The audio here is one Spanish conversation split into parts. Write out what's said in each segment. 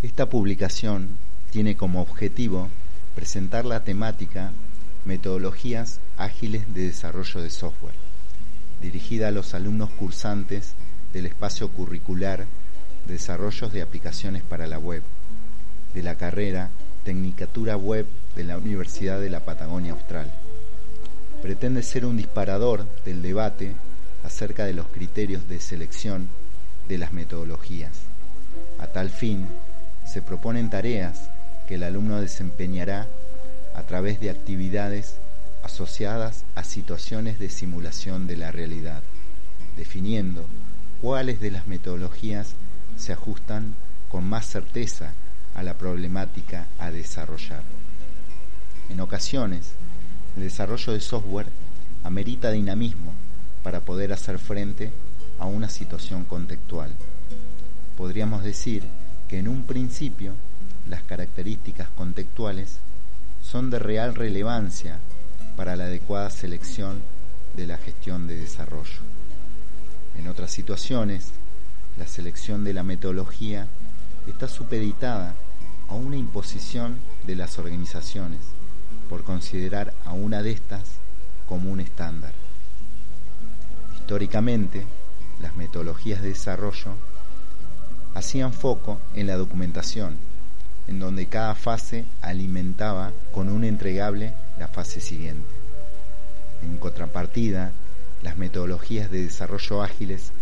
Esta publicación tiene como objetivo presentar la temática Metodologías ágiles de desarrollo de software, dirigida a los alumnos cursantes del espacio curricular Desarrollos de aplicaciones para la web, de la carrera Tecnicatura Web de la Universidad de la Patagonia Austral. Pretende ser un disparador del debate acerca de los criterios de selección de las metodologías. A tal fin, se proponen tareas que el alumno desempeñará a través de actividades asociadas a situaciones de simulación de la realidad, definiendo cuáles de las metodologías se ajustan con más certeza a la problemática a desarrollar. En ocasiones, el desarrollo de software amerita dinamismo para poder hacer frente a una situación contextual. Podríamos decir que en un principio las características contextuales son de real relevancia para la adecuada selección de la gestión de desarrollo. En otras situaciones, la selección de la metodología está supeditada a una imposición de las organizaciones por considerar a una de estas como un estándar. Históricamente, las metodologías de desarrollo hacían foco en la documentación, en donde cada fase alimentaba con un entregable la fase siguiente. En contrapartida, las metodologías de desarrollo ágiles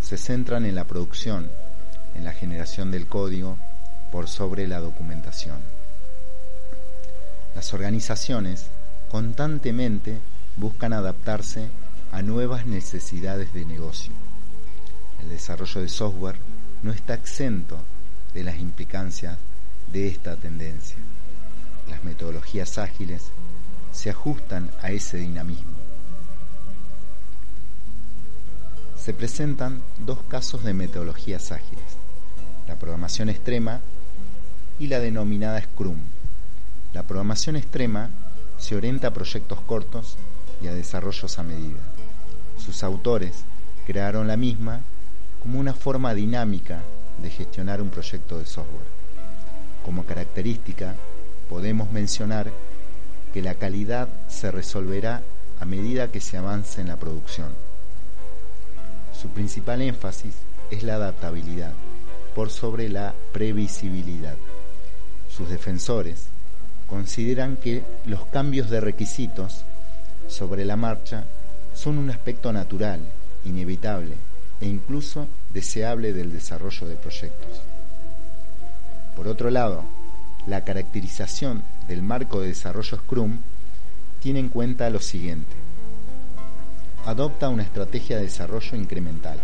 se centran en la producción, en la generación del código por sobre la documentación. Las organizaciones constantemente buscan adaptarse a nuevas necesidades de negocio. El desarrollo de software no está exento de las implicancias de esta tendencia. Las metodologías ágiles se ajustan a ese dinamismo. Se presentan dos casos de metodologías ágiles, la programación extrema y la denominada Scrum. La programación extrema se orienta a proyectos cortos y a desarrollos a medida. Sus autores crearon la misma como una forma dinámica de gestionar un proyecto de software. Como característica, podemos mencionar que la calidad se resolverá a medida que se avance en la producción. Su principal énfasis es la adaptabilidad por sobre la previsibilidad. Sus defensores consideran que los cambios de requisitos sobre la marcha son un aspecto natural, inevitable e incluso deseable del desarrollo de proyectos. Por otro lado, la caracterización del marco de desarrollo Scrum tiene en cuenta lo siguiente. Adopta una estrategia de desarrollo incremental,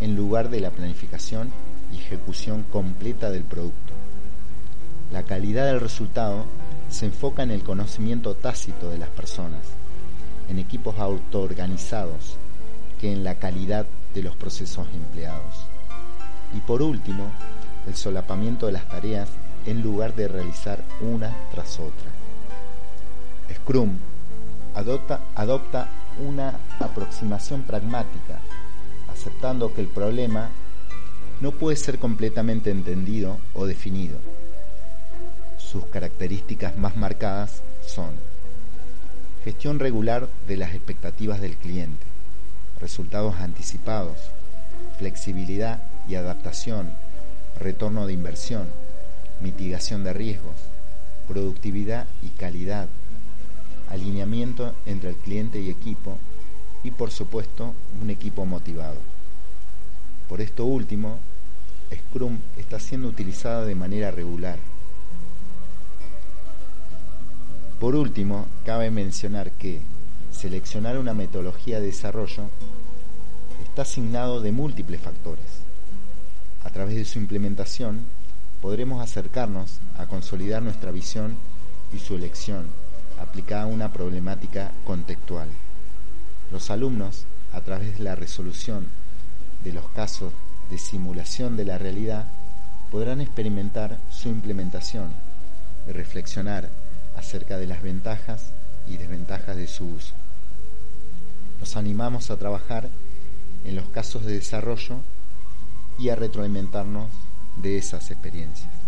en lugar de la planificación y ejecución completa del producto. La calidad del resultado se enfoca en el conocimiento tácito de las personas, en equipos autoorganizados, que en la calidad de los procesos empleados. Y por último, el solapamiento de las tareas en lugar de realizar una tras otra. Scrum adopta, adopta una aproximación pragmática, aceptando que el problema no puede ser completamente entendido o definido. Sus características más marcadas son gestión regular de las expectativas del cliente, resultados anticipados, flexibilidad y adaptación, retorno de inversión, mitigación de riesgos, productividad y calidad, alineamiento entre el cliente y equipo y por supuesto un equipo motivado. Por esto último, Scrum está siendo utilizada de manera regular. Por último, cabe mencionar que seleccionar una metodología de desarrollo está asignado de múltiples factores. A través de su implementación podremos acercarnos a consolidar nuestra visión y su elección aplicada a una problemática contextual. Los alumnos, a través de la resolución de los casos de simulación de la realidad, podrán experimentar su implementación y reflexionar acerca de las ventajas y desventajas de su uso. Nos animamos a trabajar en los casos de desarrollo y a retroalimentarnos de esas experiencias.